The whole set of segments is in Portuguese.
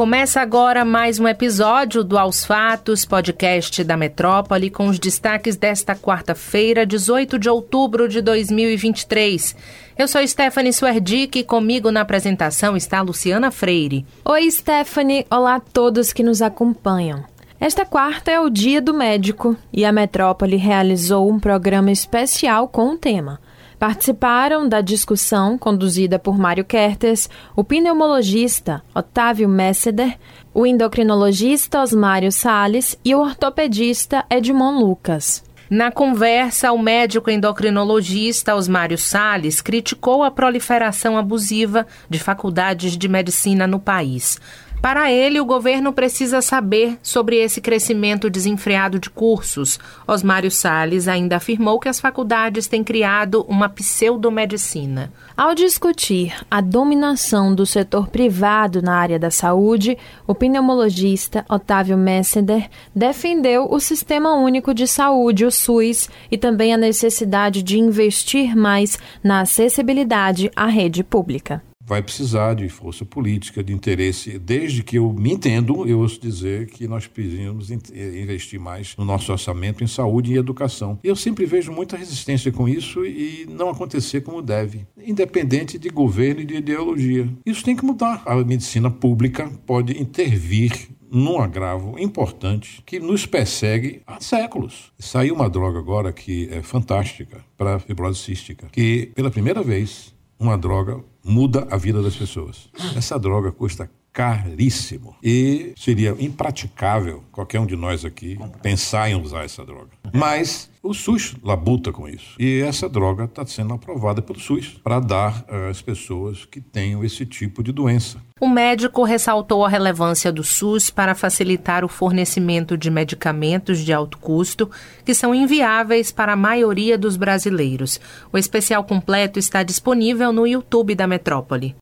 Começa agora mais um episódio do Aos Fatos, podcast da Metrópole, com os destaques desta quarta-feira, 18 de outubro de 2023. Eu sou Stephanie Swerdick e comigo na apresentação está Luciana Freire. Oi, Stephanie. Olá a todos que nos acompanham. Esta quarta é o Dia do Médico e a Metrópole realizou um programa especial com o tema Participaram da discussão conduzida por Mário Kertes, o pneumologista Otávio Messeder, o endocrinologista Osmário Sales e o ortopedista Edmond Lucas. Na conversa, o médico endocrinologista Osmário Sales criticou a proliferação abusiva de faculdades de medicina no país. Para ele, o governo precisa saber sobre esse crescimento desenfreado de cursos. Osmário Salles ainda afirmou que as faculdades têm criado uma pseudomedicina. Ao discutir a dominação do setor privado na área da saúde, o pneumologista Otávio Messender defendeu o Sistema Único de Saúde, o SUS, e também a necessidade de investir mais na acessibilidade à rede pública vai precisar de força política, de interesse. Desde que eu me entendo, eu ouço dizer que nós precisamos eh, investir mais no nosso orçamento em saúde e educação. Eu sempre vejo muita resistência com isso e não acontecer como deve, independente de governo e de ideologia. Isso tem que mudar. A medicina pública pode intervir num agravo importante que nos persegue há séculos. Saiu uma droga agora que é fantástica para fibrose cística, que pela primeira vez uma droga muda a vida das pessoas. Essa droga custa caríssimo e seria impraticável qualquer um de nós aqui pensar em usar essa droga. Mas o SUS labuta com isso. E essa droga está sendo aprovada pelo SUS para dar eh, às pessoas que tenham esse tipo de doença. O médico ressaltou a relevância do SUS para facilitar o fornecimento de medicamentos de alto custo que são inviáveis para a maioria dos brasileiros. O especial completo está disponível no YouTube da Metrópole.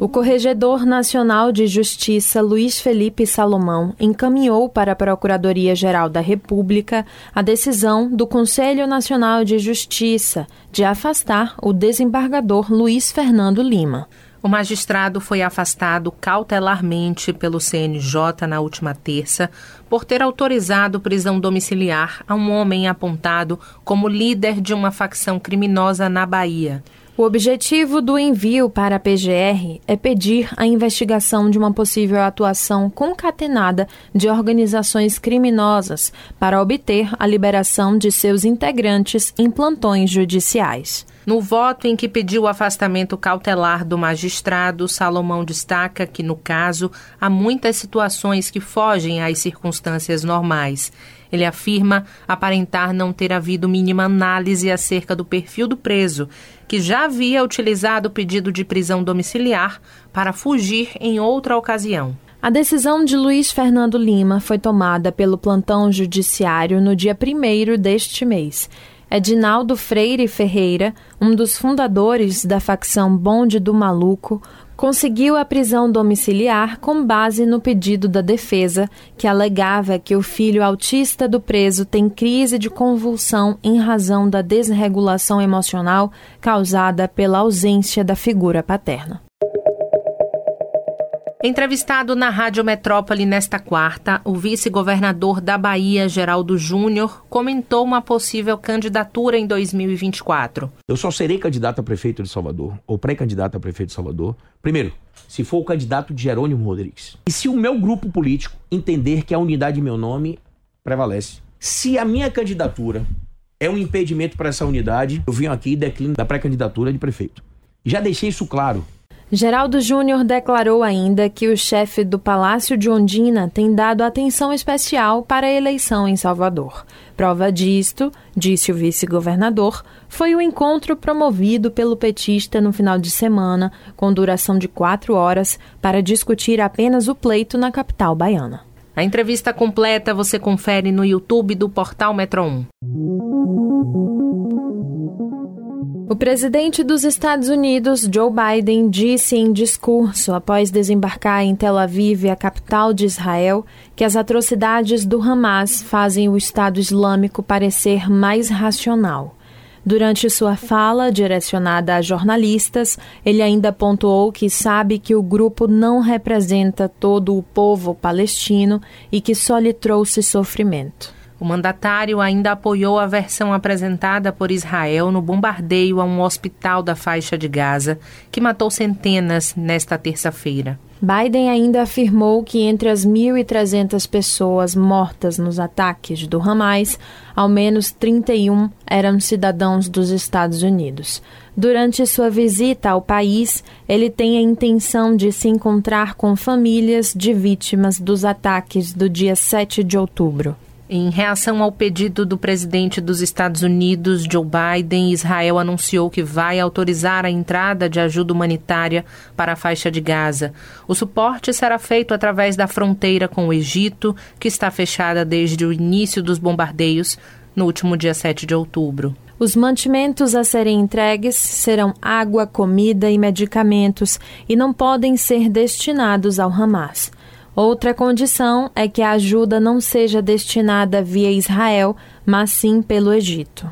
O Corregedor Nacional de Justiça Luiz Felipe Salomão encaminhou para a Procuradoria-Geral da República a decisão do Conselho Nacional de Justiça de afastar o desembargador Luiz Fernando Lima. O magistrado foi afastado cautelarmente pelo CNJ na última terça por ter autorizado prisão domiciliar a um homem apontado como líder de uma facção criminosa na Bahia. O objetivo do envio para a PGR é pedir a investigação de uma possível atuação concatenada de organizações criminosas para obter a liberação de seus integrantes em plantões judiciais. No voto em que pediu o afastamento cautelar do magistrado, Salomão destaca que, no caso, há muitas situações que fogem às circunstâncias normais. Ele afirma aparentar não ter havido mínima análise acerca do perfil do preso, que já havia utilizado o pedido de prisão domiciliar para fugir em outra ocasião. A decisão de Luiz Fernando Lima foi tomada pelo plantão judiciário no dia 1 deste mês. Edinaldo Freire Ferreira, um dos fundadores da facção Bonde do Maluco, conseguiu a prisão domiciliar com base no pedido da defesa, que alegava que o filho autista do preso tem crise de convulsão em razão da desregulação emocional causada pela ausência da figura paterna. Entrevistado na Rádio Metrópole nesta quarta, o vice-governador da Bahia, Geraldo Júnior, comentou uma possível candidatura em 2024. Eu só serei candidato a prefeito de Salvador, ou pré-candidato a prefeito de Salvador, primeiro, se for o candidato de Jerônimo Rodrigues. E se o meu grupo político entender que a unidade de meu nome prevalece. Se a minha candidatura é um impedimento para essa unidade, eu venho aqui e declino da pré-candidatura de prefeito. Já deixei isso claro Geraldo Júnior declarou ainda que o chefe do Palácio de Ondina tem dado atenção especial para a eleição em Salvador. Prova disto, disse o vice-governador, foi o encontro promovido pelo petista no final de semana, com duração de quatro horas, para discutir apenas o pleito na capital baiana. A entrevista completa você confere no YouTube do portal Metro 1. O presidente dos Estados Unidos, Joe Biden, disse em discurso após desembarcar em Tel Aviv, a capital de Israel, que as atrocidades do Hamas fazem o Estado Islâmico parecer mais racional. Durante sua fala, direcionada a jornalistas, ele ainda pontuou que sabe que o grupo não representa todo o povo palestino e que só lhe trouxe sofrimento. O mandatário ainda apoiou a versão apresentada por Israel no bombardeio a um hospital da faixa de Gaza, que matou centenas nesta terça-feira. Biden ainda afirmou que entre as 1.300 pessoas mortas nos ataques do Hamas, ao menos 31 eram cidadãos dos Estados Unidos. Durante sua visita ao país, ele tem a intenção de se encontrar com famílias de vítimas dos ataques do dia 7 de outubro. Em reação ao pedido do presidente dos Estados Unidos, Joe Biden, Israel anunciou que vai autorizar a entrada de ajuda humanitária para a faixa de Gaza. O suporte será feito através da fronteira com o Egito, que está fechada desde o início dos bombardeios no último dia 7 de outubro. Os mantimentos a serem entregues serão água, comida e medicamentos e não podem ser destinados ao Hamas. Outra condição é que a ajuda não seja destinada via Israel, mas sim pelo Egito.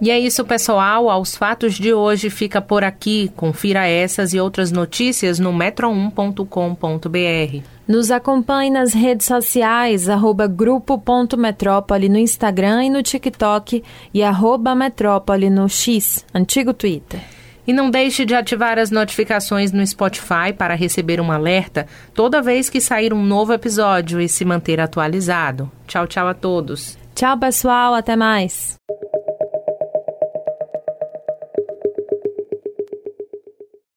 E é isso, pessoal. Aos fatos de hoje fica por aqui. Confira essas e outras notícias no metro1.com.br. Nos acompanhe nas redes sociais, arroba grupo.metrópole no Instagram e no TikTok e arroba metrópole no X, antigo Twitter. E não deixe de ativar as notificações no Spotify para receber um alerta toda vez que sair um novo episódio e se manter atualizado. Tchau, tchau a todos. Tchau, pessoal. Até mais.